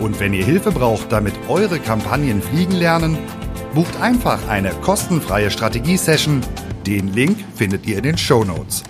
Und wenn ihr Hilfe braucht, damit eure Kampagnen fliegen lernen, bucht einfach eine kostenfreie Strategie-Session. Den Link findet ihr in den Show Notes.